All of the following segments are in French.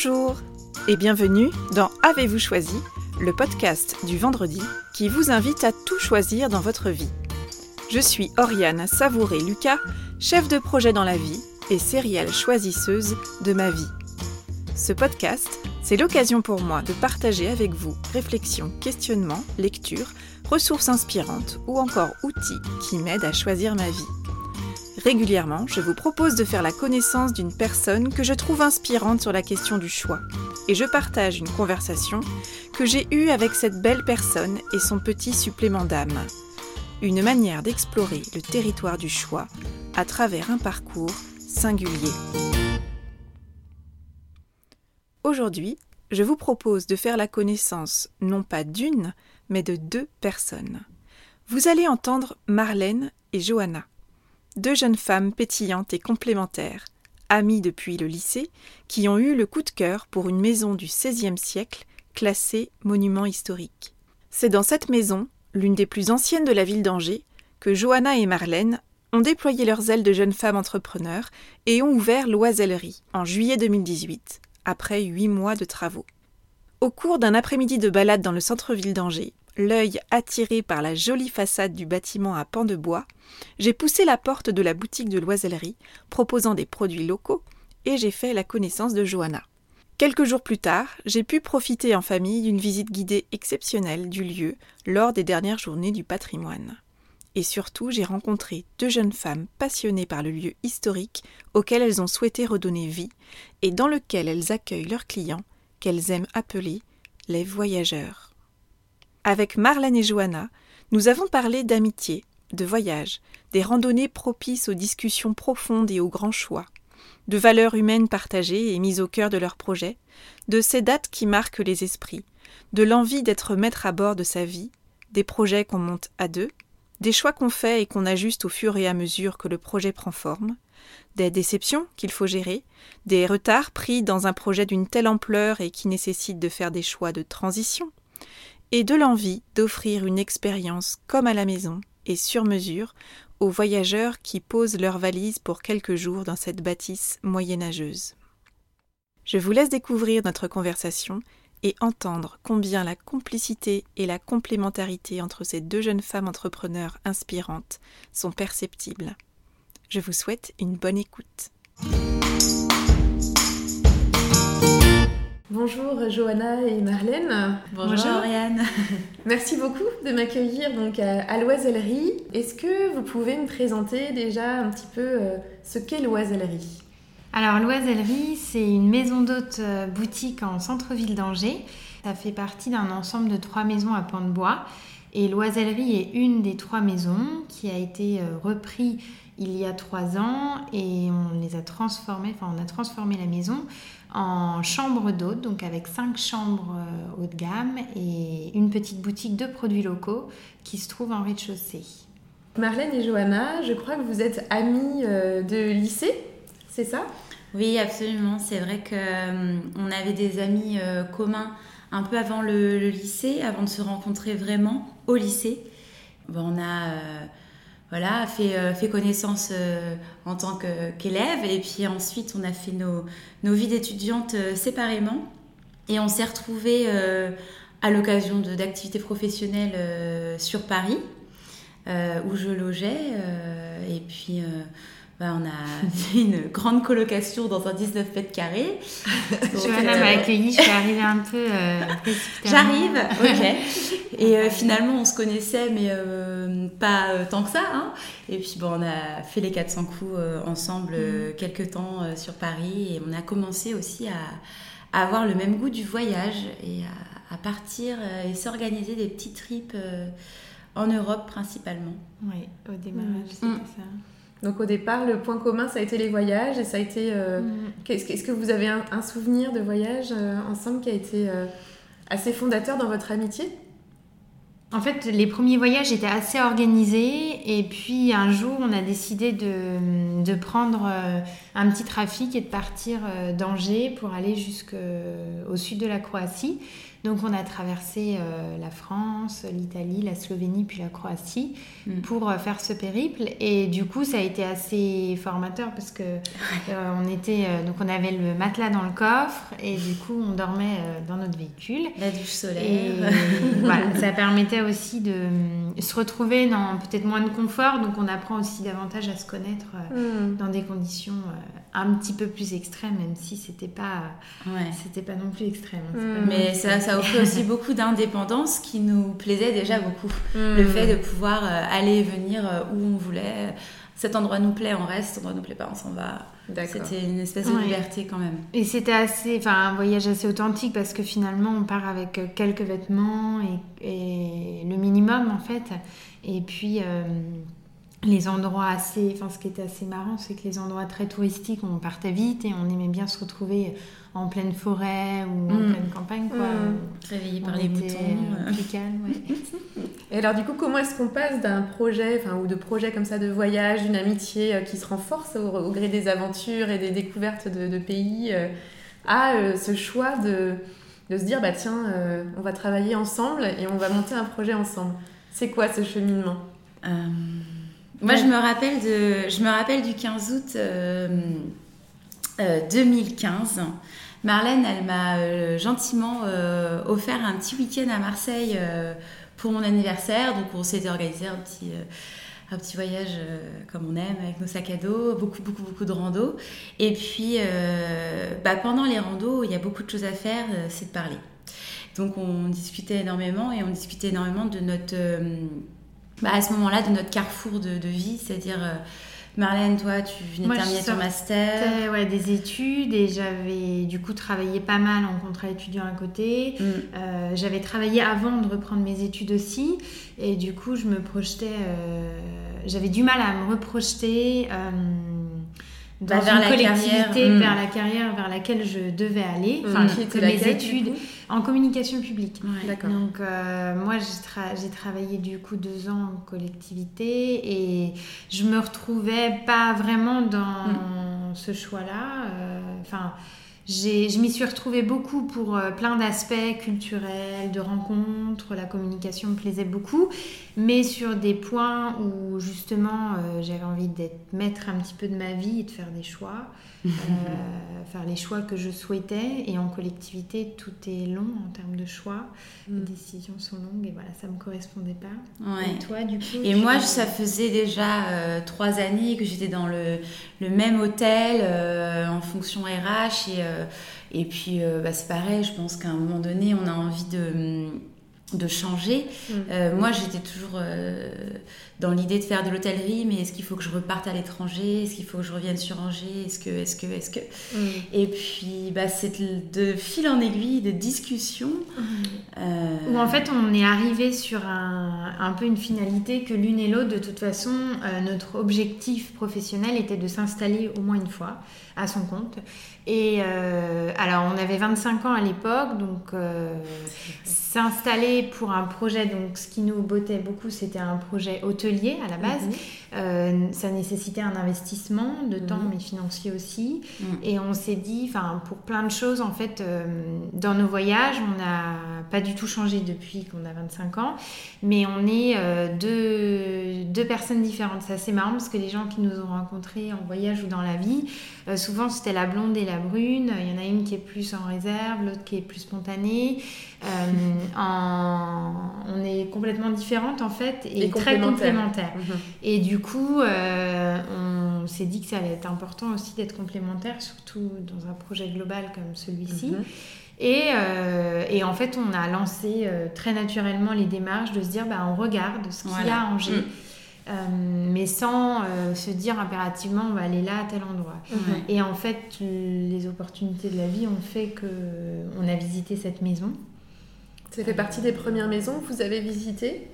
Bonjour et bienvenue dans Avez-vous choisi, le podcast du vendredi qui vous invite à tout choisir dans votre vie. Je suis Oriane Savouré-Lucas, chef de projet dans la vie et sérielle choisisseuse de ma vie. Ce podcast, c'est l'occasion pour moi de partager avec vous réflexions, questionnements, lectures, ressources inspirantes ou encore outils qui m'aident à choisir ma vie. Régulièrement, je vous propose de faire la connaissance d'une personne que je trouve inspirante sur la question du choix. Et je partage une conversation que j'ai eue avec cette belle personne et son petit supplément d'âme. Une manière d'explorer le territoire du choix à travers un parcours singulier. Aujourd'hui, je vous propose de faire la connaissance non pas d'une, mais de deux personnes. Vous allez entendre Marlène et Johanna deux jeunes femmes pétillantes et complémentaires, amies depuis le lycée, qui ont eu le coup de cœur pour une maison du XVIe siècle classée monument historique. C'est dans cette maison, l'une des plus anciennes de la ville d'Angers, que Johanna et Marlène ont déployé leurs ailes de jeunes femmes entrepreneurs et ont ouvert l'Oisellerie en juillet 2018, après huit mois de travaux. Au cours d'un après-midi de balade dans le centre-ville d'Angers, l'œil attiré par la jolie façade du bâtiment à pans de bois, j'ai poussé la porte de la boutique de l'oisellerie proposant des produits locaux et j'ai fait la connaissance de Johanna. Quelques jours plus tard, j'ai pu profiter en famille d'une visite guidée exceptionnelle du lieu lors des dernières journées du patrimoine. Et surtout, j'ai rencontré deux jeunes femmes passionnées par le lieu historique auquel elles ont souhaité redonner vie et dans lequel elles accueillent leurs clients qu'elles aiment appeler les voyageurs. Avec Marlène et Johanna, nous avons parlé d'amitié, de voyage, des randonnées propices aux discussions profondes et aux grands choix, de valeurs humaines partagées et mises au cœur de leurs projets, de ces dates qui marquent les esprits, de l'envie d'être maître à bord de sa vie, des projets qu'on monte à deux, des choix qu'on fait et qu'on ajuste au fur et à mesure que le projet prend forme, des déceptions qu'il faut gérer, des retards pris dans un projet d'une telle ampleur et qui nécessite de faire des choix de transition, et de l'envie d'offrir une expérience comme à la maison et sur mesure aux voyageurs qui posent leurs valises pour quelques jours dans cette bâtisse moyenâgeuse. Je vous laisse découvrir notre conversation et entendre combien la complicité et la complémentarité entre ces deux jeunes femmes entrepreneurs inspirantes sont perceptibles. Je vous souhaite une bonne écoute. Bonjour Johanna et Marlène. Bonjour, Ariane. Merci beaucoup de m'accueillir donc à, l'Oisellerie. Est-ce que vous pouvez me présenter déjà un petit peu euh, ce qu'est l'Oisellerie Alors l'Oisellerie, c'est une maison d'hôte euh, boutique en centre-ville d'Angers. Ça fait partie d'un ensemble de trois maisons à pans de bois. Et l'Oisellerie est une des trois maisons qui a été euh, reprise il y a trois ans et on les a transformées, enfin on a transformé la maison en chambre d'hôte, donc avec cinq chambres euh, haut de gamme et une petite boutique de produits locaux qui se trouve en rez-de-chaussée. Marlène et Johanna, je crois que vous êtes amies euh, de lycée, c'est ça? Oui, absolument. C'est vrai qu'on euh, avait des amis communs un peu avant le, lycée, avant de se rencontrer vraiment au lycée. Bon, on a voilà, fait, euh, fait connaissance euh, en tant qu'élève. et puis ensuite, on a fait nos, nos vies d'étudiantes euh, séparément. Et on s'est retrouvés à l'occasion d'activités professionnelles sur Paris, où je logeais. et puis bah, on a fait une grande colocation dans un 19 mètres carrés. Johanna m'a euh, accueillie, je suis arrivée un peu euh, J'arrive, ok. Et euh, finalement, on se connaissait, mais pas tant que ça. Hein. Et puis, bon, on a fait les 400 coups ensemble mm. quelques temps sur Paris. Et on a commencé aussi à, avoir le même goût du voyage et à, partir et s'organiser des petits trips en Europe principalement. Oui, au démarrage, c'était mm. ça. Donc au départ, le point commun, ça a été les voyages et ça a été... Euh, mm. Est-ce que vous avez un, souvenir de voyage euh, ensemble qui a été euh, assez fondateur dans votre amitié? En fait, les premiers voyages étaient assez organisés et puis un jour, on a décidé de, de prendre un petit trafic et de partir d'Angers pour aller jusqu'au sud de la Croatie. Donc on a traversé euh, la France, l'Italie, la Slovénie, puis la Croatie Mm. pour euh, faire ce périple. Et du coup, ça a été assez formateur parce que euh, on était, donc on avait le matelas dans le coffre et du coup on dormait dans notre véhicule. La douche Et solaire. voilà, ça permettait aussi de se retrouver dans peut-être moins de confort, donc on apprend aussi davantage à se connaître Hmm. dans des conditions un petit peu plus extrêmes, même si c'était pas, Ouais. c'était pas non plus extrême. hein, Mm. pas non Mais ça, ça offrait aussi beaucoup d'indépendance qui nous plaisait déjà beaucoup. Hmm. Le fait de pouvoir euh, aller et venir euh, où on voulait. Cet endroit nous plaît, on reste. Cet endroit nous plaît pas, on s'en va. C'était une espèce de Ouais. liberté quand même. Et c'était assez, enfin, un voyage assez authentique parce que finalement, on part avec euh, quelques vêtements et, et le minimum en fait. Et puis, euh, les endroits assez, enfin, ce qui était assez marrant, c'est que les endroits très touristiques, on partait vite et on aimait bien se retrouver en pleine forêt ou en Mm. pleine campagne, quoi. Mm. Réveillé On par les moutons. euh, euh. plus calme, ouais. Et alors du coup, comment est-ce qu'on passe d'un projet, enfin ou de projets comme ça de voyage, d'une amitié euh, qui se renforce au, au gré des aventures et des découvertes de, de pays, euh, à euh, ce choix de, de se dire bah tiens, euh, on va travailler ensemble et on va monter un projet ensemble? C'est quoi ce cheminement? Euh, moi, je me rappelle de, je me rappelle du 15 août euh, euh, 2015. Marlène, elle m'a euh, gentiment euh, offert un petit week-end à Marseille euh, pour mon anniversaire. Donc, on s'était organisé un petit, euh, un petit voyage euh, comme on aime, avec nos sacs à dos, beaucoup, beaucoup, beaucoup de rando. Et puis, euh, bah, pendant les randos, il y a beaucoup de choses à faire, euh, c'est de parler. Donc, on discutait énormément et on discutait énormément de notre euh, bah, à ce moment-là de notre carrefour de, de vie, c'est-à-dire euh, Marlène, toi, tu venais de terminer ton master. Ouais, des études et j'avais du coup travaillé pas mal en contrat étudiant à côté. Mm. Euh, j'avais travaillé avant de reprendre mes études aussi et du coup je me projetais, euh, j'avais du mal à me reprojeter euh, dans Bah, vers une la collectivité, carrière, mm. vers la carrière vers laquelle je devais aller, Mm. enfin mes études en communication publique. Ouais. Donc euh, moi j'ai tra- travaillé du coup deux ans en collectivité et je me retrouvais pas vraiment dans ce choix-là. Euh, Enfin, je m'y suis retrouvée beaucoup pour euh, plein d'aspects culturels, de rencontres. La communication me plaisait beaucoup, mais sur des points où justement euh, j'avais envie d'être maître un petit peu de ma vie et de faire des choix. Euh, faire les choix que je souhaitais et en collectivité tout est long en termes de choix les Mm. décisions sont longues et voilà ça me correspondait pas Ouais. et toi du coup Et moi, ça faisait déjà euh, trois années que j'étais dans le, le même hôtel euh, en fonction RH. Et, euh, et puis, euh, bah, c'est pareil, je pense qu'à un moment donné, on a envie de, de changer. Mm. Euh, moi, j'étais toujours euh, dans l'idée de faire de l'hôtellerie, mais est-ce qu'il faut que je reparte à l'étranger? Est-ce qu'il faut que je revienne sur Angers? Est-ce que, est-ce que, est-ce que... Mm. Et puis, bah, c'est de fil en aiguille, de discussion. euh, Où en fait on est arrivé sur un, un peu une finalité que l'une et l'autre de toute façon euh, notre objectif professionnel était de s'installer au moins une fois à son compte et euh, alors on avait 25 ans à l'époque donc euh, s'installer pour un projet donc ce qui nous bottait beaucoup c'était un projet hôtelier à la base Mhm. Euh, ça nécessitait un investissement de temps Mhm. mais financier aussi Mm. et on s'est dit enfin pour plein de choses en fait euh, dans nos voyages on n'a pas du tout changé depuis qu'on a 25 ans mais on est euh, deux, deux personnes différentes c'est assez marrant parce que les gens qui nous ont rencontrés en voyage ou dans la vie euh, souvent c'était la blonde et la brune il y en a une qui est plus en réserve l'autre qui est plus spontanée Euh, en- on est complètement différentes en fait et, Et très complémentaires. complémentaires Mhm. et du coup, euh, on s'est dit que ça allait être important aussi d'être complémentaire, surtout dans un projet global comme celui-ci. Mhm. Et, euh, et en fait, on a lancé euh, très naturellement les démarches de se dire, bah, on regarde ce qu'il y a à Angers, Mm. Euh, mais sans euh, se dire impérativement, on va aller là à tel endroit. Ouais. Et en fait, les opportunités de la vie ont fait que on a visité cette maison. Ça fait partie des premières maisons que vous avez visitées?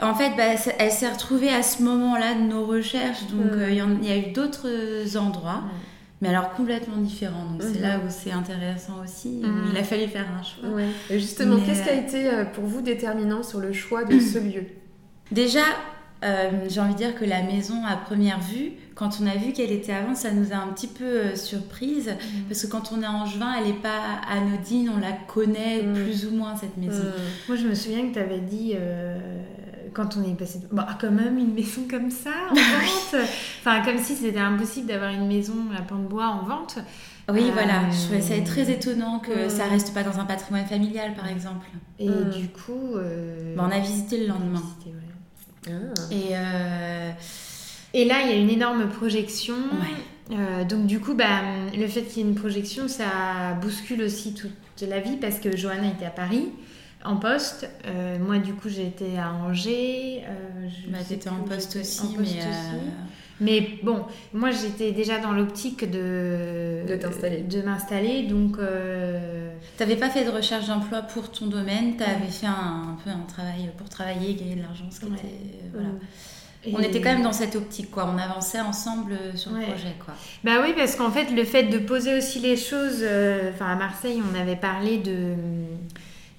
En fait, bah, elle s'est retrouvée à ce moment-là de nos recherches, donc Mm. euh, il y, a eu d'autres endroits, mais alors complètement différents. Donc c'est Mhm. là où c'est intéressant aussi. Mhm. Il a fallu faire un choix. Et justement, Mais, qu'est-ce qui a été pour vous déterminant sur le choix de ce lieu? Déjà, euh, j'ai envie de dire que la maison à première vue, quand on a vu qu'elle était avant, ça nous a un petit peu euh, surprise Mm. parce que quand on est en juin, elle n'est pas anodine, on la connaît Mm. plus ou moins cette maison. Moi, je me souviens que tu avais dit, euh, quand on est passé, bah, quand même, une maison comme ça en vente Enfin, comme si c'était impossible d'avoir une maison à pan de bois en vente. Oui, Euh, voilà, je trouvais ça très étonnant que Mm. ça reste pas dans un patrimoine familial, par exemple. Et Mm. du coup. euh, on a visité le lendemain. visité, ouais. Ah. Et euh, Et là, il y a une énorme projection. Ouais. Euh, donc du coup, bah, le fait qu'il y ait une projection, ça bouscule aussi toute la vie parce que Johanna était à Paris en poste. Euh, moi, du coup, j'étais à Angers. Euh, bah, en poste j'étais. aussi, En poste mais aussi. euh, Mais bon, moi, j'étais déjà dans l'optique de De t'installer. de m'installer. Donc euh, t'avais pas fait de recherche d'emploi pour ton domaine, t'avais fait un, un peu un travail pour travailler, gagner de l'argent, ce qui Ouais. était euh, voilà. On était quand même dans cette optique, quoi. On avançait ensemble sur le Ouais. projet, quoi. Bah oui, parce qu'en fait, le fait de poser aussi les choses, euh, enfin à Marseille, on avait parlé de,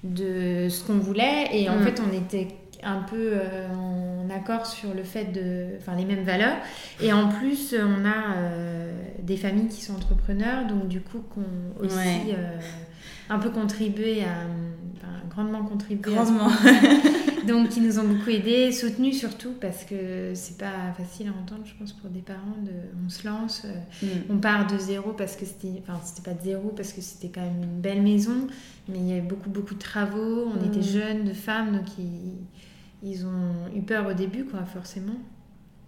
de ce qu'on voulait et en Mm. fait, on était un peu euh, en accord sur le fait de, enfin les mêmes valeurs. Et en plus, on a euh, des familles qui sont entrepreneurs, donc du coup, qu'on aussi Ouais. euh, un peu contribué à, enfin, grandement contribué à Grandement. donc qui nous ont beaucoup aidés, soutenus surtout parce que c'est pas facile à entendre, je pense, pour des parents. De, on se lance, euh, Mm. on part de zéro parce que c'était, enfin c'était pas de zéro parce que c'était quand même une belle maison, mais il y avait beaucoup beaucoup de travaux. On Mm. était jeunes, de femmes, donc ils, ils ont eu peur au début, quoi, forcément.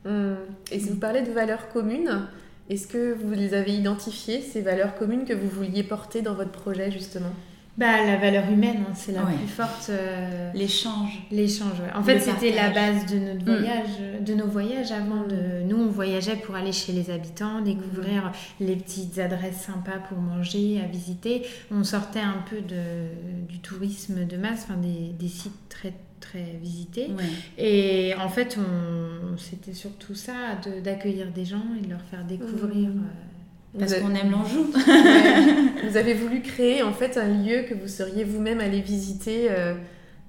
Mm. Et si vous parlez de valeurs communes, est-ce que vous les avez identifiées, ces valeurs communes que vous vouliez porter dans votre projet justement? Bah la valeur humaine, hein, c'est la Ouais. plus forte. euh, L'échange. L'échange, ouais. En fait, c'était la base de notre Mm. voyage, de nos voyages avant. De... Nous, on voyageait pour aller chez les habitants, découvrir les petites adresses sympas pour manger, à visiter. On sortait un peu de, du tourisme de masse, enfin, des, des sites très très visités. Ouais. Et en fait, on, c'était surtout ça, de- d'accueillir des gens et de leur faire découvrir. Mm. euh, Parce qu'on aime l'Anjou. Ouais. Vous avez voulu créer en fait un lieu que vous seriez vous-même allé visiter euh,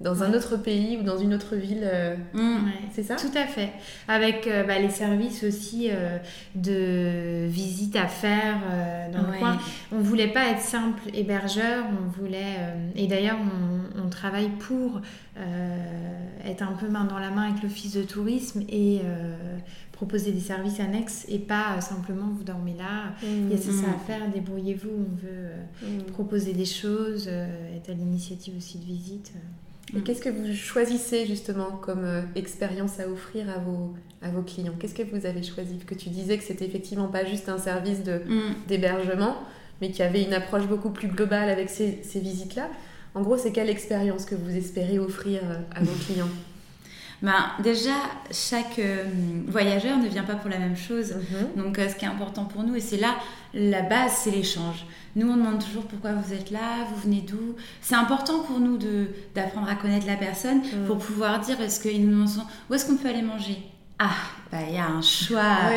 dans un autre pays ou dans une autre ville. euh, Mm. ouais. C'est ça? Tout à fait. Avec euh, bah, les services aussi euh, de visite à faire euh, dans le coin. On voulait pas être simple hébergeur, on voulait euh, et d'ailleurs on, on travaille pour euh, être un peu main dans la main avec l'office de tourisme et euh, proposer des services annexes et pas euh, simplement vous dormez là. Il y a ça, ça à faire, débrouillez-vous. On veut euh, Mm. proposer des choses, euh, être à l'initiative aussi de visite. Et qu'est-ce que vous choisissez justement comme euh, expérience à offrir à vos, à vos clients? Qu'est-ce que vous avez choisi? Que tu disais que c'était effectivement pas juste un service Mm. d'hébergement, mais qu'il y avait une approche beaucoup plus globale avec ces, ces visites-là. En gros, c'est quelle expérience que vous espérez offrir à vos clients? Ben, déjà, chaque euh, voyageur ne vient pas pour la même chose. Mhm. Donc, euh, ce qui est important pour nous, et c'est là, la base, c'est l'échange. Nous, on demande toujours pourquoi vous êtes là, vous venez d'où. C'est important pour nous d'apprendre à connaître la personne Mm. pour pouvoir dire est-ce qu'ils nous souvent, où est-ce qu'on peut aller manger? Ah, bah, il y a un choix.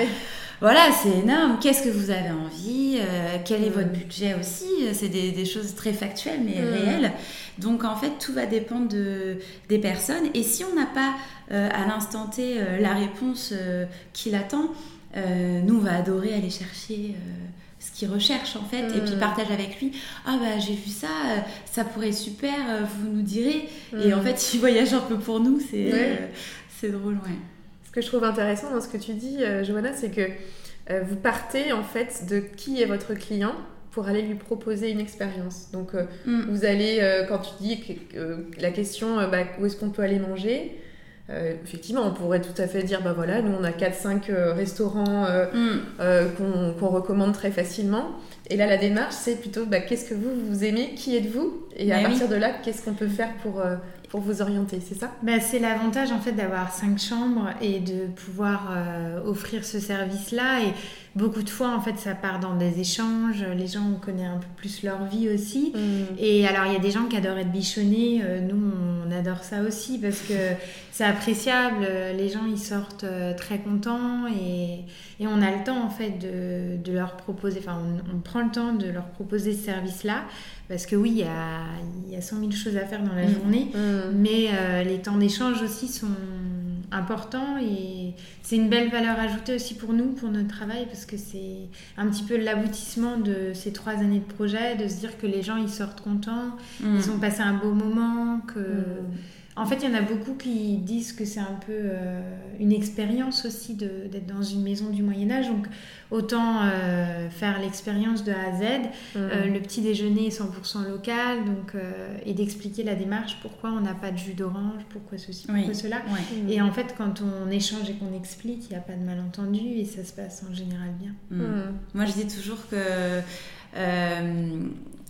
Voilà, c'est énorme. Qu'est-ce que vous avez envie Euh, Quel est Mm. votre budget aussi C'est des, des choses très factuelles mais Mm. réelles. Donc en fait, tout va dépendre de, des personnes. Et si on n'a pas euh, à l'instant T euh, la réponse euh, qu'il attend, euh, nous on va adorer aller chercher. euh, ce qu'il recherche en fait et puis Mm. partage avec lui ah bah j'ai vu ça euh, ça pourrait être super euh, vous nous direz et en fait il voyage un peu pour nous c'est euh, c'est drôle ouais que je trouve intéressant dans ce que tu dis, euh, Johanna, c'est que euh, vous partez en fait de qui est votre client pour aller lui proposer une expérience. Donc euh, Mm. vous allez, quand tu dis que, la question bah, où est-ce qu'on peut aller manger, effectivement, on pourrait tout à fait dire, bah voilà, nous on a 4-5 euh, restaurants Mm. qu'on recommande très facilement. Et là, la démarche, c'est plutôt bah, qu'est-ce que vous, vous aimez, qui êtes-vous Et à Bah oui. partir de là, qu'est-ce qu'on peut faire pour, pour vous orienter, c'est ça? Bah, c'est l'avantage en fait d'avoir cinq chambres et de pouvoir euh, offrir ce service-là. Et beaucoup de fois, en fait, ça part dans des échanges. Les gens, on connaît un peu plus leur vie aussi. Et alors, il y a des gens qui adorent être bichonnés. Euh, nous, on adore ça aussi parce que c'est appréciable. Les gens, ils sortent euh, très contents et, et on a le temps, en fait, de, de leur proposer. Enfin, on, on prend le temps de leur proposer ce service-là parce que oui, il y a, il y a 100 000 choses à faire dans la Mm. journée. Mm. Mais euh, les temps d'échange aussi sont, importants et c'est une belle valeur ajoutée aussi pour nous, pour notre travail, parce que c'est un petit peu l'aboutissement de ces trois années de projet, de se dire que les gens ils sortent contents, Mm. ils ont passé un beau moment, que... Mm. En fait, il y en a beaucoup qui disent que c'est un peu euh, une expérience aussi de- d'être dans une maison du Moyen Âge. Donc, autant euh, faire l'expérience de A à Z. Euh, le petit déjeuner est 100% local, donc, euh, et d'expliquer la démarche, pourquoi on n'a pas de jus d'orange, pourquoi ceci, Oui. pourquoi cela. Ouais. Et en fait, quand on échange et qu'on explique, il n'y a pas de malentendu et ça se passe en général bien. Mm. Mm. Moi, je dis toujours que euh,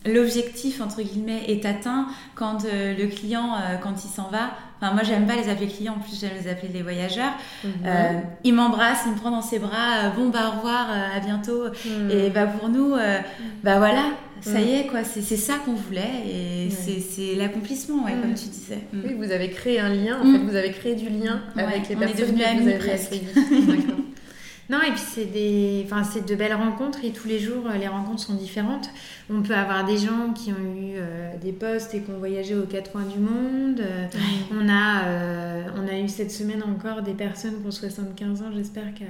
l'objectif, entre guillemets, est atteint quand euh, le client, euh, quand il s'en va. Enfin, moi, j'aime pas les appeler clients, en plus, j'aime les appeler les voyageurs. Mhm. Euh, il m'embrasse, il me prend dans ses bras. bon, bah, au revoir, à bientôt. Mm. Et bah, pour nous, bah voilà, ça Mm. y est, quoi. C'est c'est ça qu'on voulait et c'est- l'accomplissement, ouais, Mm. comme tu disais. Oui, vous avez créé un lien, en fait, vous avez créé du lien Ouais, avec les on est personnes devenus que vous amis presque. Non, et puis c'est des, enfin c'est de belles rencontres et tous les jours euh, les rencontres sont différentes. On peut avoir des gens qui ont eu euh, des postes et qui ont voyagé aux quatre coins du monde. Euh, On a, euh, on a eu cette semaine encore des personnes qui ont 75 ans. J'espère qu'à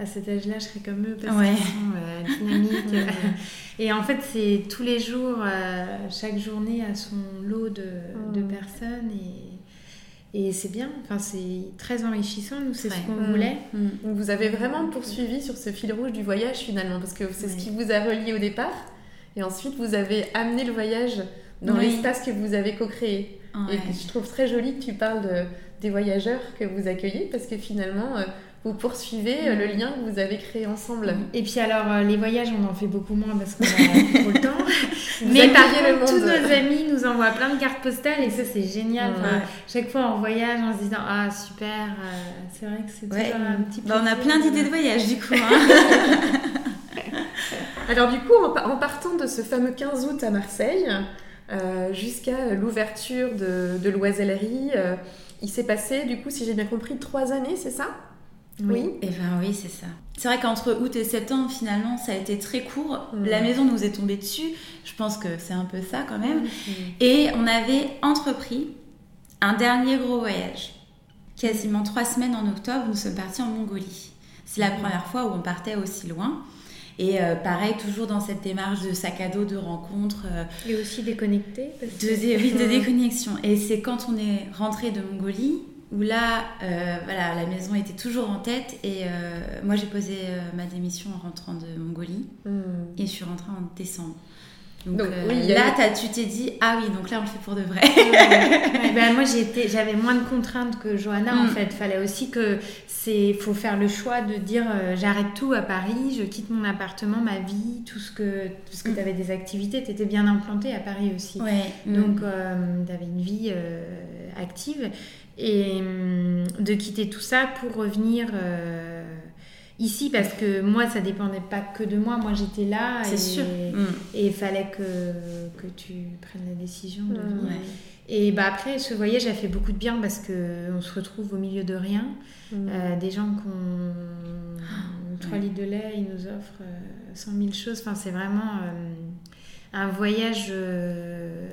à cet âge-là, je serai comme eux parce Ouais. qu'ils sont dynamiques. et en fait, c'est tous les jours, chaque journée a son lot de, de Mm. personnes et, et c'est bien. Enfin, c'est très enrichissant. Nous, c'est ce qu'on Mm. voulait. Mm. Donc vous avez vraiment poursuivi sur ce fil rouge du voyage finalement, parce que c'est ce qui vous a relié au départ, et ensuite vous avez amené le voyage dans Oui. l'espace que vous avez co-créé. Ouais. Et je trouve très joli que tu parles de, des voyageurs que vous accueillez, parce que finalement euh, vous poursuivez euh, le lien que vous avez créé ensemble. Et puis alors, euh, les voyages, on en fait beaucoup moins parce qu'on a trop le temps. Mais par contre, tous nos amis nous envoient plein de cartes postales et ça, c'est génial. Ouais. Enfin, chaque fois, on voyage en se disant Ah, super, euh, c'est vrai que c'est Ouais. toujours un petit peu. Bah, on a plein d'idées de voyage, du coup. hein. Alors du coup, en, pa- en partant de ce fameux 15 août à Marseille, euh, jusqu'à l'ouverture de, de l'oisellerie, euh, il s'est passé, du coup, si j'ai bien compris, trois années, c'est ça? Oui. Eh ben oui, c'est ça. C'est vrai qu'entre août et septembre, finalement, ça a été très court. Mm. La maison nous est tombée dessus. Je pense que c'est un peu ça quand même. Et on avait entrepris un dernier gros voyage. Quasiment trois semaines en octobre, nous sommes partis en Mongolie. C'est la première fois où on partait aussi loin. Et euh, pareil, toujours dans cette démarche de sac à dos, de rencontres, euh, Et aussi déconnecté. Parce de, que... oui, de Mm. déconnexion. Et c'est quand on est rentré de Mongolie où là, euh, voilà, la maison était toujours en tête. Et euh, moi, j'ai posé euh, ma démission en rentrant de Mongolie. Hmm. Et je suis rentrée en décembre. Donc, oui, là, eu- tu t'es dit, ah oui, donc là, on le fait pour de vrai. Ouais, ben, moi j'avais moins de contraintes que Johanna en Mm. fait fallait aussi que c'est faut faire le choix de dire j'arrête tout à Paris je quitte mon appartement ma vie tout ce que parce que Mm. tu avais des activités tu étais bien implantée à Paris aussi ouais. donc tu avais une vie active et hum, de quitter tout ça pour revenir euh, ici parce que moi ça dépendait pas que de moi moi j'étais là et, sûr. Mm. et il fallait que, que tu prennes la décision de Mm. venir. Ouais. Et bah après, ce voyage a fait beaucoup de bien parce que on se retrouve au milieu de rien. Hmm. Euh, des gens qui ont 3 ouais. litres de lait, ils nous offrent euh, 100 000 choses. Enfin, c'est vraiment euh, un voyage euh,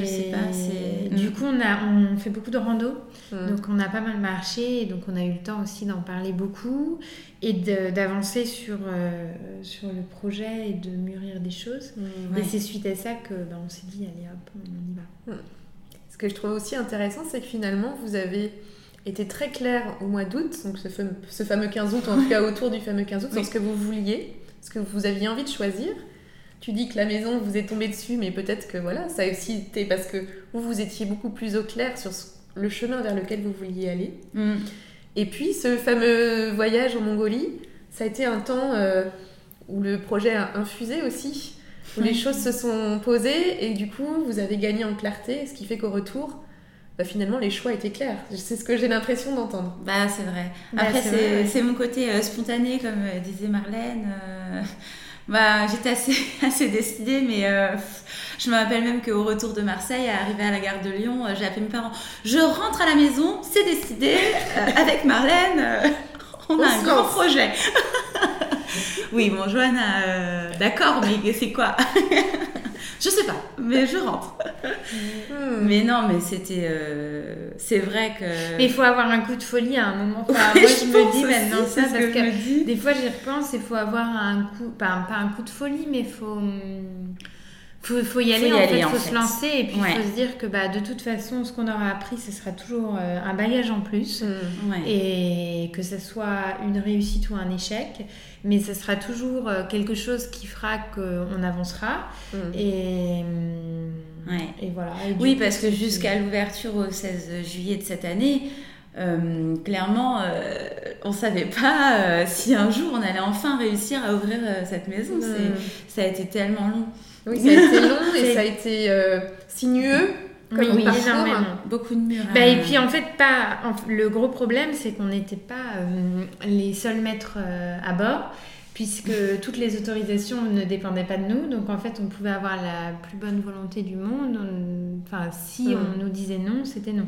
je sais pas. C'est... Du Mm. coup, on, a, on fait beaucoup de rando. Hmm. Donc on a pas mal marché et donc on a eu le temps aussi d'en parler beaucoup et de- d'avancer sur, euh, sur le projet et de mûrir des choses. Ouais. Et c'est suite à ça que ben, on s'est dit allez hop, on y va. Ce que je trouve aussi intéressant, c'est que finalement, vous avez été très clair au mois d'août, donc ce fameux, ce fameux 15 août, en tout cas autour du fameux 15 août, Oui. sur ce que vous vouliez, ce que vous aviez envie de choisir. Tu dis que la maison vous est tombée dessus, mais peut-être que voilà, ça a aussi été parce que vous, vous étiez beaucoup plus au clair sur le chemin vers lequel vous vouliez aller. Mm. Et puis, ce fameux voyage en Mongolie, ça a été un temps euh, où le projet a infusé aussi, où les choses se sont posées et du coup, vous avez gagné en clarté, ce qui fait qu'au retour, bah, finalement, les choix étaient clairs. C'est ce que j'ai l'impression d'entendre. Bah, c'est vrai. Bah, Après, c'est mon côté euh, spontané, comme euh, disait Marlène. euh, bah, j'étais assez, assez décidée, mais euh, je me rappelle même qu'au retour de Marseille, arrivé à la gare de Lyon, euh, j'ai appelé mes parents. Je rentre à la maison, c'est décidé, euh, avec Marlène, on a un grand projet. oui, bon, Johanna, euh, d'accord, mais c'est quoi Je sais pas, mais je rentre. Hmm. Mais non, mais c'était. Euh, c'est vrai que. Mais il faut avoir un coup de folie à un moment. moi, je, me dis maintenant ça parce que, des fois, j'y repense. Il faut avoir un coup. Pas, pas un coup de folie, mais il faut. Hum, faut, faut y aller, faut en fait, faut se lancer et puis il faut se dire que bah, de toute façon, ce qu'on aura appris, ce sera toujours euh, un bagage en plus mm. et que ce soit une réussite ou un échec, mais ce sera toujours euh, quelque chose qui fera qu'on avancera mm. et, mm, et voilà. oui, parce que jusqu'à l'ouverture au 16 juillet de cette année, euh, clairement, on savait pas si un jour on allait enfin réussir à ouvrir cette maison. Ça a été tellement long. Oui, ça a été long et ça a été euh, sinueux. Comme oui, énormément. Beaucoup de murs. Bah, et puis en fait, pas, le gros problème, c'est qu'on n'était pas euh, les seuls maîtres euh, à bord puisque toutes les autorisations ne dépendaient pas de nous. Donc en fait, on pouvait avoir la plus bonne volonté du monde. Enfin, si mm. on nous disait non, c'était non.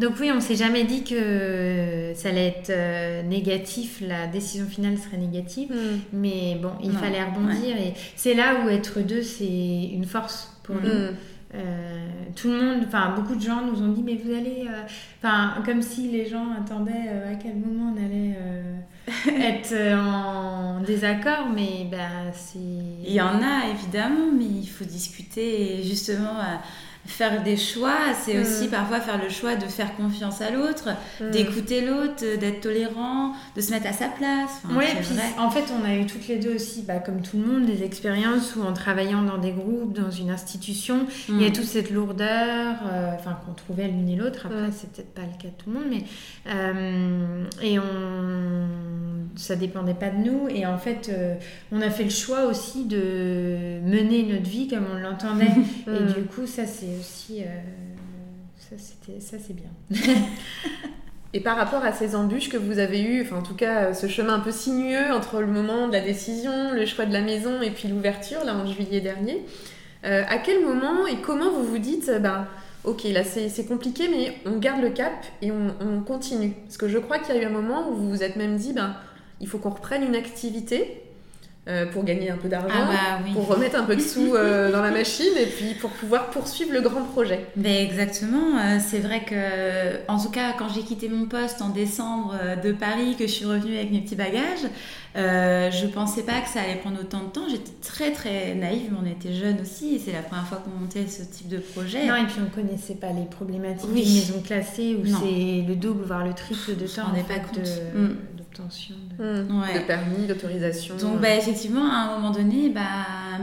Donc oui, on s'est jamais dit que ça allait être euh, négatif, la décision finale serait négative. Mm. Mais bon, il fallait rebondir. Et c'est là où être deux, c'est une force pour mm. nous. Euh, tout le monde, enfin beaucoup de gens nous ont dit mais vous allez, euh, enfin comme si les gens attendaient à quel moment on allait être en désaccord, mais ben, c'est... Il y en a évidemment, mais il faut discuter. Et justement faire des choix, c'est aussi mm. parfois faire le choix de faire confiance à l'autre, mm. d'écouter l'autre, d'être tolérant, de se mettre à sa place. en fait, on a eu toutes les deux aussi, bah, comme tout le monde, des expériences où en travaillant dans des groupes, dans une institution, il y a mm. toute cette lourdeur, euh, qu'on trouvait l'une et l'autre. Après, c'est peut-être pas le cas de tout le monde, mais euh, et on, ça dépendait pas de nous. Et en fait, euh, on a fait le choix aussi de mener notre vie comme on l'entendait. et du coup, ça c'est aussi, euh, ça, ça c'est bien. Et par rapport à ces embûches que vous avez eues, enfin en tout cas ce chemin un peu sinueux entre le moment de la décision, le choix de la maison et puis l'ouverture, là en juillet dernier, euh, à quel moment et comment vous vous dites, ben ok là c'est compliqué mais on garde le cap et on, on continue? Parce que je crois qu'il y a eu un moment où vous vous êtes même dit, ben il faut qu'on reprenne une activité euh, pour gagner un peu d'argent, ah bah pour remettre un peu de sous euh, dans la machine et puis pour pouvoir poursuivre le grand projet. Mais exactement, euh, c'est vrai que, en tout cas, quand j'ai quitté mon poste en décembre de Paris, que je suis revenue avec mes petits bagages, je pensais pas que ça allait prendre autant de temps. J'étais très très naïve, mais on était jeunes aussi, et c'est la première fois qu'on montait ce type de projet. Non, et puis on connaissait pas les problématiques oui. d'une maison classée où c'est le double voire le triple de temps. On n'est pas compte. De... Mm de, mmh. de permis, d'autorisation. Donc bah, effectivement, à un moment donné, bah,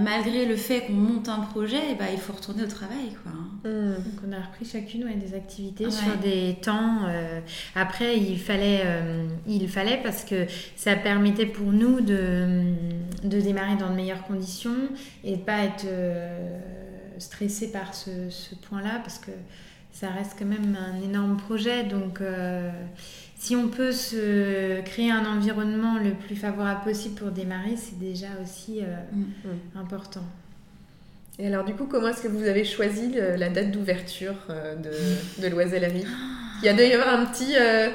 malgré le fait qu'on monte un projet, bah, il faut retourner au travail. Quoi. Mmh. Donc on a repris chacune des activités sur des temps. Euh, après, il fallait, euh, il fallait parce que ça permettait pour nous de, de démarrer dans de meilleures conditions et de pas être euh, stressé par ce, ce point-là parce que ça reste quand même un énorme projet. Donc si on peut se créer un environnement le plus favorable possible pour démarrer, c'est déjà aussi euh, mm. Mm. important. Et alors du coup, comment est-ce que vous avez choisi la date d'ouverture euh, de, de l'oisellerie Il y a d'ailleurs un petit... Euh,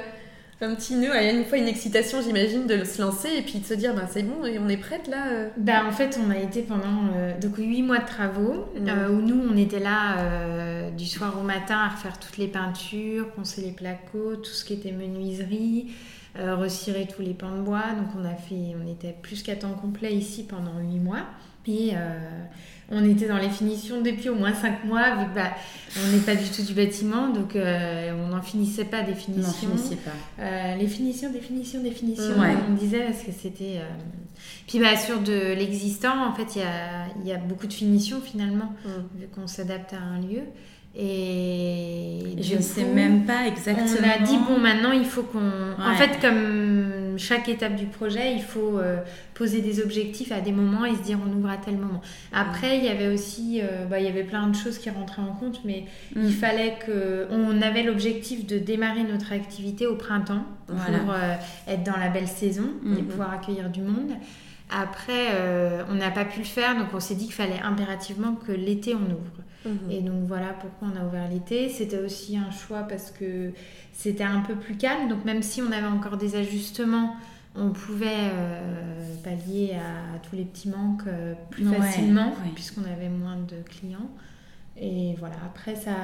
un petit nœud, il y a une fois une excitation, j'imagine, de se lancer et puis de se dire, bah, c'est bon, et on est prête là bah, En fait, on a été pendant euh, donc, 8 mois de travaux euh, où nous, on était là du soir au matin à refaire toutes les peintures, poncer les placos, tout ce qui était menuiserie, recirer tous les pans de bois. Donc, on, a fait, on était plus qu'à temps complet ici pendant 8 mois. Et on était dans les finitions depuis au moins 5 mois, vu que bah, on n'est pas du tout du bâtiment, donc euh, on n'en finissait pas des finitions. On pas. Euh, les finitions, des finitions, des finitions, on disait parce que c'était. Euh, puis bah, sur de l'existant, en fait, il y a, beaucoup de finitions finalement, mm. vu qu'on s'adapte à un lieu. Et je ne sais même pas exactement. On a dit bon maintenant il faut qu'on. En fait comme chaque étape du projet, il faut euh, poser des objectifs à des moments et se dire on ouvre à tel moment. Après il y avait aussi euh, bah, il y avait plein de choses qui rentraient en compte, mais mm. il fallait que on avait l'objectif de démarrer notre activité au printemps pour euh, être dans la belle saison et mm. pouvoir accueillir du monde. Après, on n'a pas pu le faire, donc on s'est dit qu'il fallait impérativement que l'été on ouvre. Mhm. Et donc voilà pourquoi on a ouvert l'été. C'était aussi un choix parce que c'était un peu plus calme. Donc même si on avait encore des ajustements, on pouvait euh, pallier à, tous les petits manques euh, plus facilement puisqu'on avait moins de clients. Et voilà, après, ça,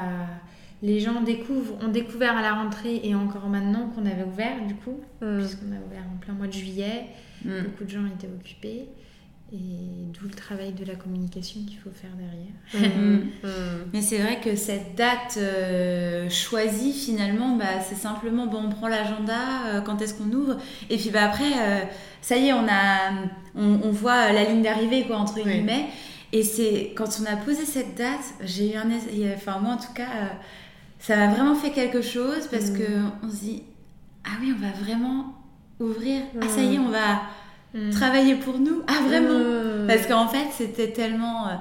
les gens découvrent, ont découvert à la rentrée et encore maintenant qu'on avait ouvert, du coup, Mm. puisqu'on a ouvert en plein mois de juillet. Mm. Beaucoup de gens étaient occupés. Et d'où le travail de la communication qu'il faut faire derrière. Mm. Mm. Mais c'est vrai que cette date euh, choisie, finalement, bah, c'est simplement, bon, on prend l'agenda, euh, quand est-ce qu'on ouvre, et puis bah, après, euh, ça y est, on, a, on, on voit la ligne d'arrivée, quoi, entre Oui. guillemets. Et c'est quand on a posé cette date, j'ai eu un... Enfin, moi, en tout cas, euh, ça m'a vraiment fait quelque chose, parce Mm. que on se dit, ah oui, on va vraiment ouvrir. Ah, ça y est, on va Mm. travailler pour nous. Ah, vraiment Mm. parce qu'en fait, c'était tellement euh,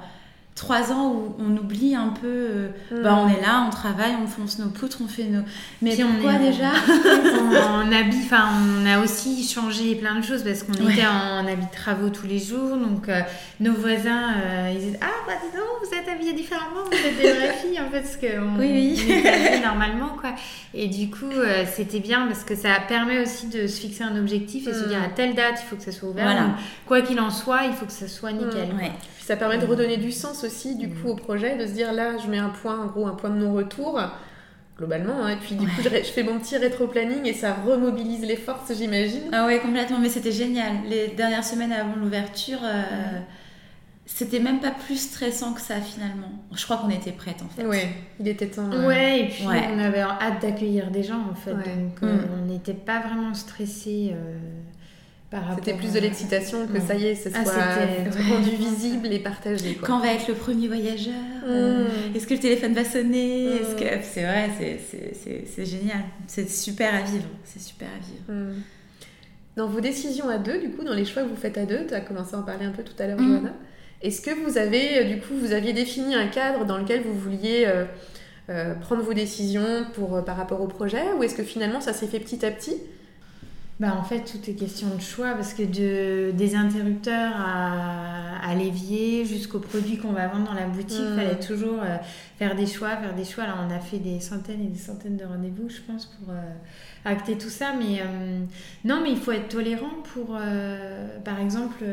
trois ans où on oublie un peu. euh, Mm. Bah, on est là, on travaille, on fonce nos poutres, on fait nos. Mais Puis on pourquoi est- déjà en habit, enfin, on a aussi changé plein de choses parce qu'on Ouais. était en habit de travaux tous les jours. Donc, euh, nos voisins, euh, ils disaient Ah, bah dis donc, êtes habillés différemment, vous êtes des vraies filles en fait, parce qu'on Oui, oui. on est habillés normalement, quoi. Et du coup, euh, c'était bien parce que ça permet aussi de se fixer un objectif et se Mm. dire à telle date, il faut que ça soit ouvert. Voilà. Quoi qu'il en soit, il faut que ça soit nickel. Mm. Ouais. Puis ça permet de redonner du sens aussi, du coup, au projet, de se dire là, je mets un point, en gros, un point de non-retour, globalement, hein, et puis du coup, je fais mon petit rétro-planning et ça remobilise les forces, j'imagine. Ah ouais, complètement. Mais c'était génial. Les dernières semaines avant l'ouverture, euh, c'était même pas plus stressant que ça finalement. Je crois qu'on était prêtes en fait. Ouais, il était temps. Ouais, et puis Ouais. on avait hâte d'accueillir des gens en fait. Ouais. Donc euh, Mm. on n'était pas vraiment stressé euh, par rapport C'était plus à- de l'excitation que Ouais. ça y est, ce Ah, soit c'était- rendu visible et partagé. Quoi. Quand va être le premier voyageur Mm. Euh, Est-ce que le téléphone va sonner Mm. Est-ce que c'est vrai, c'est- c'est- c'est c'est génial. C'est super à vivre. C'est super à vivre. Dans vos décisions à deux, du coup, dans les choix que vous faites à deux, tu as commencé à en parler un peu tout à l'heure. Johanna. Est-ce que vous avez, euh, du coup, vous aviez défini un cadre dans lequel vous vouliez euh, euh, prendre vos décisions pour, par rapport au projet Ou est-ce que finalement ça s'est fait petit à petit? Bah, en fait, tout est question de choix parce que de, des interrupteurs à, à l'évier jusqu'aux produits qu'on va vendre dans la boutique, il Mm. fallait toujours euh, faire des choix, faire des choix. Alors, on a fait des centaines et des centaines de rendez-vous, je pense, pour euh, acter tout ça. Mais euh, non, mais il faut être tolérant pour, par exemple,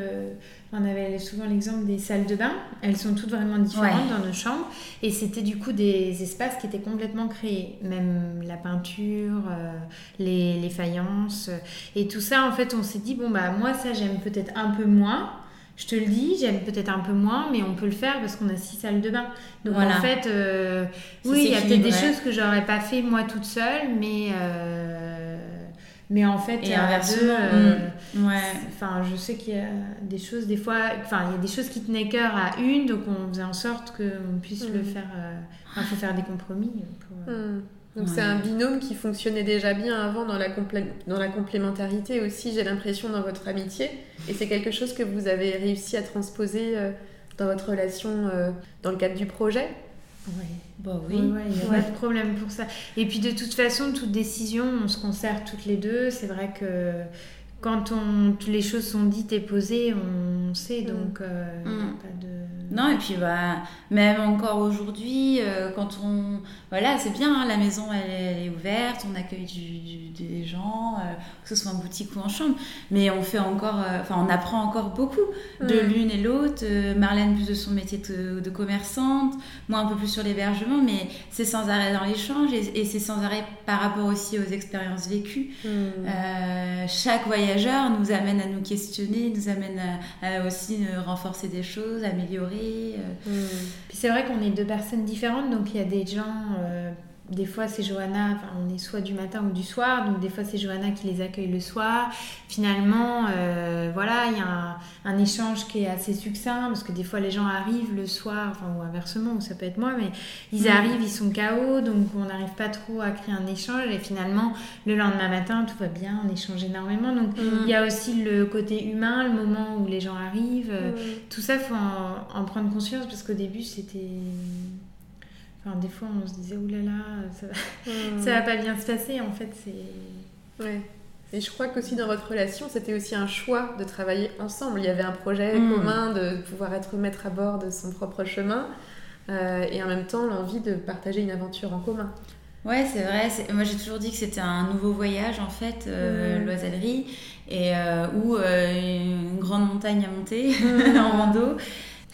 on avait souvent l'exemple des salles de bain. Elles sont toutes vraiment différentes Ouais. dans nos chambres. Et c'était du coup des espaces qui étaient complètement créés. Même la peinture, euh, les, les faïences. et tout ça, en fait, on s'est dit, bon, bah, moi, ça, j'aime peut-être un peu moins. Je te le dis, j'aime peut-être un peu moins, mais on peut le faire parce qu'on a six salles de bain. Donc, Voilà. en fait, euh, oui, il y a peut-être des choses que j'aurais pas fait moi toute seule, mais. euh, mais en fait, Et inversement, deux, euh, Mm. Ouais. Enfin, je sais qu'il y a des choses, des fois, enfin, il y a des choses qui tenaient cœur à une, donc on faisait en sorte qu'on puisse le Mm. faire. euh, Enfin, il faut faire des compromis. Pour, euh, Hmm. Donc Ouais. c'est un binôme qui fonctionnait déjà bien avant dans la, complé- dans la complémentarité aussi, j'ai l'impression, dans votre amitié. Et c'est quelque chose que vous avez réussi à transposer euh, dans votre relation euh, dans le cadre du projet? Ouais. Bah Oui, il n'y a Ouais. pas de problème pour ça. Et puis de toute façon, toute décision, on se concerte toutes les deux. C'est vrai que quand on, les choses sont dites et posées, on sait. Mm. Donc, euh, Mm. pas de... Non, et puis bah, même encore aujourd'hui, euh, quand on. Voilà, c'est bien, hein, la maison elle, est- elle est ouverte, on accueille du, du- des gens, euh, que ce soit en boutique ou en chambre, mais on fait encore. Enfin, on apprend encore beaucoup de Mm. l'une et l'autre. Marlène plus de son métier de, de commerçante, moi un peu plus sur l'hébergement, mais c'est sans arrêt dans l'échange et, et c'est sans arrêt par rapport aussi aux expériences vécues. Chaque nous amène à nous questionner, nous amène à, à aussi euh, renforcer des choses, améliorer. euh. Hmm. Puis c'est vrai qu'on est deux personnes différentes, donc il y a des gens, euh, des fois c'est Johanna, enfin on est soit du matin ou du soir, donc des fois c'est Johanna qui les accueille le soir. Finalement, euh, voilà, il y a un, un échange qui est assez succinct, parce que des fois les gens arrivent le soir, enfin ou inversement, ou ça peut être moi, mais ils Mm. arrivent, ils sont KO, donc on n'arrive pas trop à créer un échange, et finalement le lendemain matin tout va bien, on échange énormément, donc Mm. il y a aussi le côté humain, le moment où les gens arrivent. Hmm. tout ça, faut en, en prendre conscience parce qu'au début, c'était. Enfin, des fois, on se disait, oulala, ça, va- ça va pas bien se passer. En fait, c'est. Ouais. Et je crois qu'aussi dans votre relation, c'était aussi un choix de travailler ensemble. Il y avait un projet Mm. commun de pouvoir être maître à bord de son propre chemin euh, et en même temps l'envie de partager une aventure en commun. Ouais, c'est vrai. Moi, j'ai toujours dit que c'était un nouveau voyage, en fait, euh, Mm. l'oisellerie, et euh, ou euh, une grande montagne à monter en rando.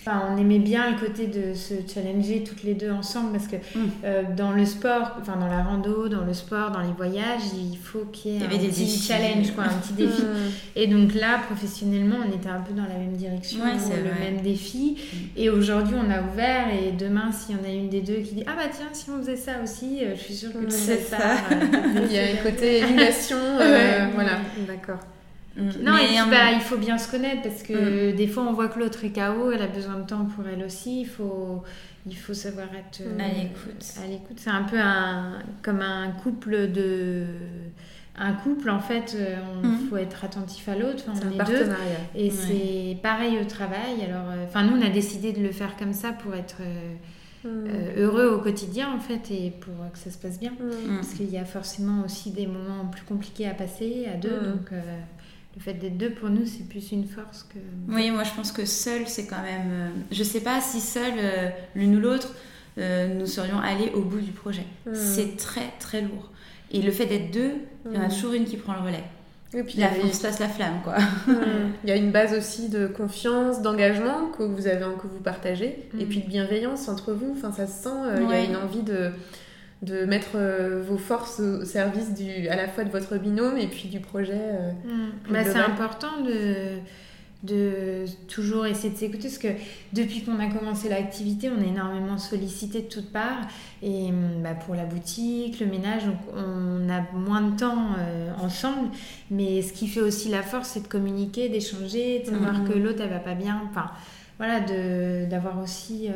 On aimait bien le côté de se challenger toutes les deux ensemble parce que mm. euh, dans le sport, enfin dans la rando, dans le sport, dans les voyages, il faut qu'il y ait un petit challenge, quoi, un petit défi. Mm. Et donc là, professionnellement, on était un peu dans la même direction, le même défi. Mm. Et aujourd'hui, on a ouvert et demain, s'il y en a une des deux qui dit ah bah tiens, si on faisait ça aussi, euh, je suis sûre que c'est ça. ça. il y a un côté émulation, euh, voilà, d'accord. Mm. Non, et bah, il faut bien se connaître parce que mm. des fois on voit que l'autre est KO, elle a besoin de temps pour elle aussi. Il faut, il faut savoir être à l'écoute. À l'écoute, c'est un peu un, comme un couple de. Un couple, en fait, il euh, mm. faut être attentif à l'autre. Enfin, on est deux. Et c'est pareil au travail. Alors, euh, enfin, nous, on a décidé de le faire comme ça pour être. Euh, heureux au quotidien en fait et pour que ça se passe bien parce qu'il y a forcément aussi des moments plus compliqués à passer à deux donc le fait d'être deux pour nous c'est plus une force que oui moi je pense que seul c'est quand même euh, je sais pas si seul euh, l'une ou l'autre euh, nous serions allés au bout du projet hmm. c'est très très lourd et le fait d'être deux il y en a hmm. toujours une qui prend le relais et puis là, il se passe la flamme, quoi. Hmm. il y a une base aussi de confiance, d'engagement que vous avez, que vous partagez, et puis de bienveillance entre vous. Enfin, ça se sent. Il y a une envie de, de mettre euh, vos forces au service du, à la fois de votre binôme et puis du projet. Euh, mm. bah, c'est important de, de toujours essayer de s'écouter parce que depuis qu'on a commencé l'activité, on est énormément sollicité de toutes parts. Et mm, bah, pour la boutique, le ménage, on a moins de temps euh, ensemble. Mais ce qui fait aussi la force, c'est de communiquer, d'échanger, de savoir mm. que l'autre, elle va pas bien. Enfin, voilà, d'avoir aussi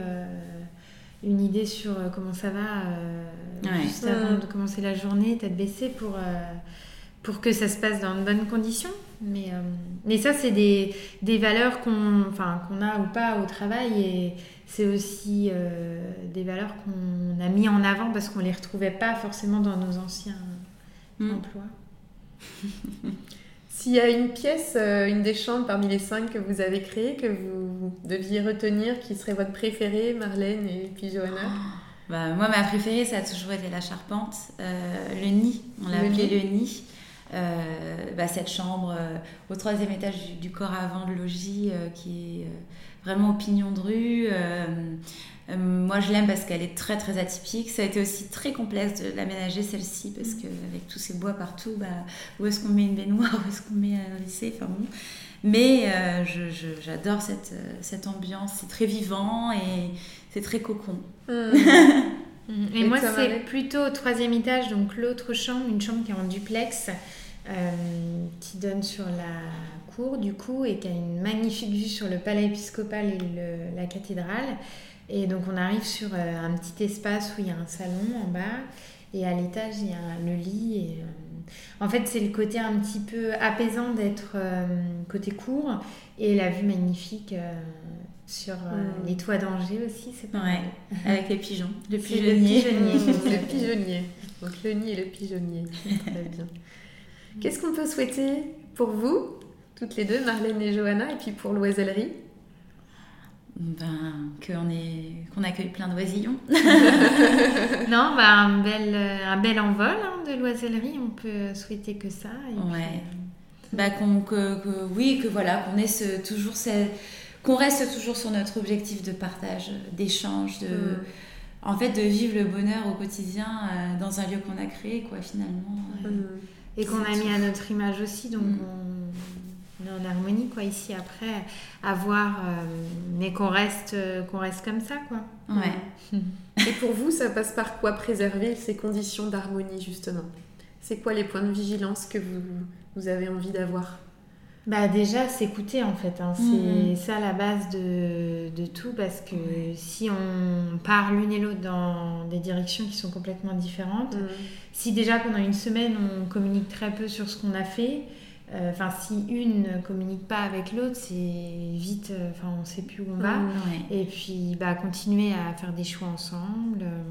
une idée sur comment ça va juste avant de commencer la journée, tête baissée pour, euh, pour que ça se passe dans de bonnes conditions. Mais, euh, mais ça, c'est des, des, valeurs qu'on enfin, qu'on a ou pas au travail et c'est aussi euh, des valeurs qu'on a mis en avant parce qu'on ne les retrouvait pas forcément dans nos anciens mm. emplois. S'il y a une pièce, une des chambres parmi les cinq que vous avez créées, que vous deviez retenir, qui serait votre préférée, Marlène et puis Johanna oh. Bah, moi, ma préférée, ça a toujours été la charpente. Euh, le nid, on l'a appelé le nid. Euh, bah, cette chambre euh, au troisième étage du, corps avant de logis qui est vraiment au pignon de rue. Moi, je l'aime parce qu'elle est très très atypique. Ça a été aussi très complexe de l'aménager celle-ci parce mm. qu'avec tous ces bois partout, bah, où est-ce qu'on met une baignoire, où est-ce qu'on met un lycée, enfin bon. Mais j'adore cette, cette ambiance, c'est très vivant et c'est très cocon. Mm. Et, moi, c'est plutôt au troisième étage, donc l'autre chambre, une chambre qui est en duplex, euh, qui donne sur la du coup et qui a une magnifique vue sur le palais épiscopal et la cathédrale. Et donc on arrive sur euh, un petit espace où il y a un salon en bas et à l'étage il y a le lit. Et, euh, en fait c'est le côté un petit peu apaisant d'être côté cour et la vue magnifique sur euh, mm. les toits d'Angers aussi, c'est pas ouais, avec les pigeons, le pigeonnier. Le pigeonnier. Donc le nid et le pigeonnier, très bien. Qu'est-ce qu'on peut souhaiter pour vous, toutes les deux, Marlène et Johanna, et puis pour l'oisellerie ben, qu'on qu'on accueille plein d'oisillons. non, ben, un, bel, un bel envol hein, de l'oisellerie, on peut souhaiter que ça. ouais. Euh, ben, qu'on, que, oui, que voilà, qu'on ait ce, toujours cette qu'on reste toujours sur notre objectif de partage, d'échange, de, mm. en fait, de vivre le bonheur au quotidien euh, dans un lieu qu'on a créé, quoi, finalement. Mm. Et qu'on a mis à notre image aussi, donc mm. on, est en harmonie, quoi, ici, après, à voir, euh, mais qu'on reste, qu'on reste comme ça, quoi. Ouais. Et pour vous, ça passe par quoi préserver ces conditions d'harmonie, justement? C'est quoi les points de vigilance que vous, vous avez envie d'avoir? Bah déjà s'écouter en fait, hein. c'est mhm. ça la base de, de, tout parce que si on part l'une et l'autre dans des directions qui sont complètement différentes, mhm. si déjà pendant une semaine on communique très peu sur ce qu'on a fait, euh, enfin si une ne communique pas avec l'autre, c'est vite, euh, enfin on sait plus où on va. Et puis bah continuer à faire des choix ensemble. Euh,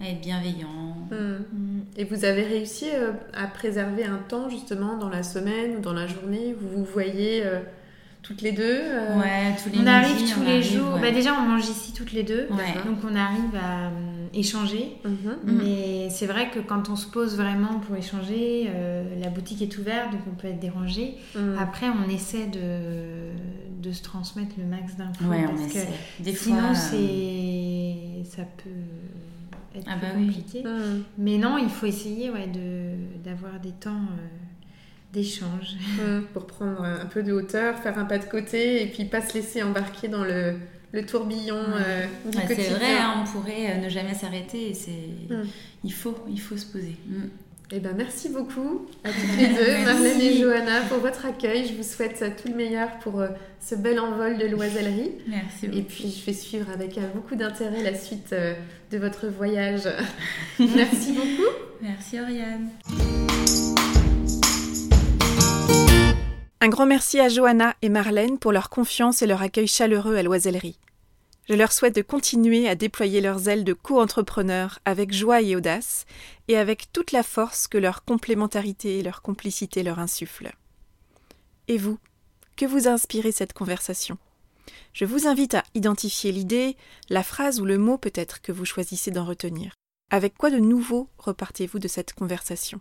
à être bienveillant. Hmm. Hmm. Et vous avez réussi euh, à préserver un temps justement dans la semaine ou dans la journée Vous vous voyez euh, toutes les deux euh, Ouais, tous les On arrive tous les jours. Bah, déjà, on mange ici toutes les deux. Donc on arrive à échanger. Mhm. Mais c'est vrai que quand on se pose vraiment pour échanger, la boutique est ouverte, donc on peut être dérangé. Mhm. Après, on essaie de de se transmettre le max d'infos. Ouais, on que. Des sinon, fois, c'est ça peut être Ah plus bah oui. compliqué. Hum, Mais non, il faut essayer ouais, de d'avoir des temps euh, d'échange. hum, Pour prendre un peu de hauteur, faire un pas de côté et puis pas se laisser embarquer dans le, le tourbillon Ouais. euh, du Ouais, c'est quotidien. vrai, hein, on pourrait euh, ne jamais s'arrêter et c'est. Mm. Il faut, il faut se poser. Mm. Eh ben, merci beaucoup à toutes les deux, Marlène et Johanna, pour votre accueil. Je vous souhaite tout le meilleur pour euh, ce bel envol de l'oisellerie. Merci Et beaucoup. puis, je vais suivre avec euh, beaucoup d'intérêt la suite euh, de votre voyage. merci beaucoup. Merci Oriane. Un grand merci à Johanna et Marlène pour leur confiance et leur accueil chaleureux à l'oisellerie. Je leur souhaite de continuer à déployer leurs ailes de co-entrepreneurs avec joie et audace, et avec toute la force que leur complémentarité et leur complicité leur insufflent. Et vous, que vous a cette conversation? Je vous invite à identifier l'idée, la phrase ou le mot peut-être que vous choisissez d'en retenir. Avec quoi de nouveau repartez-vous de cette conversation?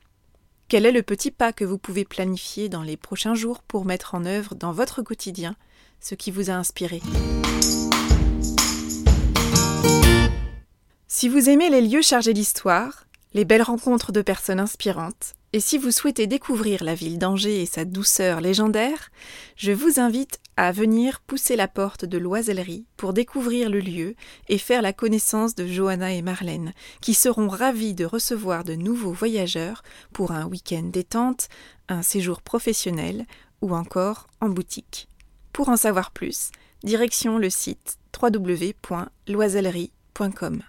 Quel est le petit pas que vous pouvez planifier dans les prochains jours pour mettre en œuvre dans votre quotidien ce qui vous a inspiré? Si vous aimez les lieux chargés d'histoire, les belles rencontres de personnes inspirantes, et si vous souhaitez découvrir la ville d'Angers et sa douceur légendaire, je vous invite à venir pousser la porte de l'oisellerie pour découvrir le lieu et faire la connaissance de Johanna et Marlène, qui seront ravis de recevoir de nouveaux voyageurs pour un week-end détente, un séjour professionnel ou encore en boutique. Pour en savoir plus, direction le site www.loisellerie.com.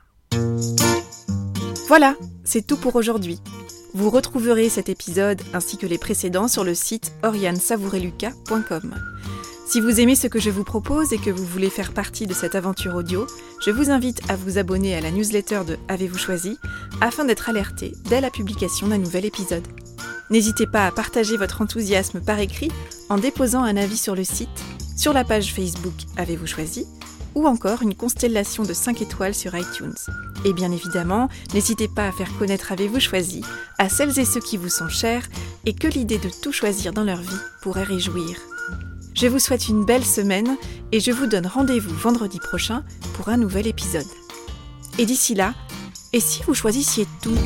Voilà, c'est tout pour aujourd'hui. Vous retrouverez cet épisode ainsi que les précédents sur le site oriansavoureluca.com. Si vous aimez ce que je vous propose et que vous voulez faire partie de cette aventure audio, je vous invite à vous abonner à la newsletter de Avez-vous choisi afin d'être alerté dès la publication d'un nouvel épisode. N'hésitez pas à partager votre enthousiasme par écrit en déposant un avis sur le site, sur la page Facebook Avez-vous choisi ou encore une constellation de 5 étoiles sur iTunes. Et bien évidemment, n'hésitez pas à faire connaître Avez-vous choisi à celles et ceux qui vous sont chers et que l'idée de tout choisir dans leur vie pourrait réjouir. Je vous souhaite une belle semaine et je vous donne rendez-vous vendredi prochain pour un nouvel épisode. Et d'ici là, et si vous choisissiez tout?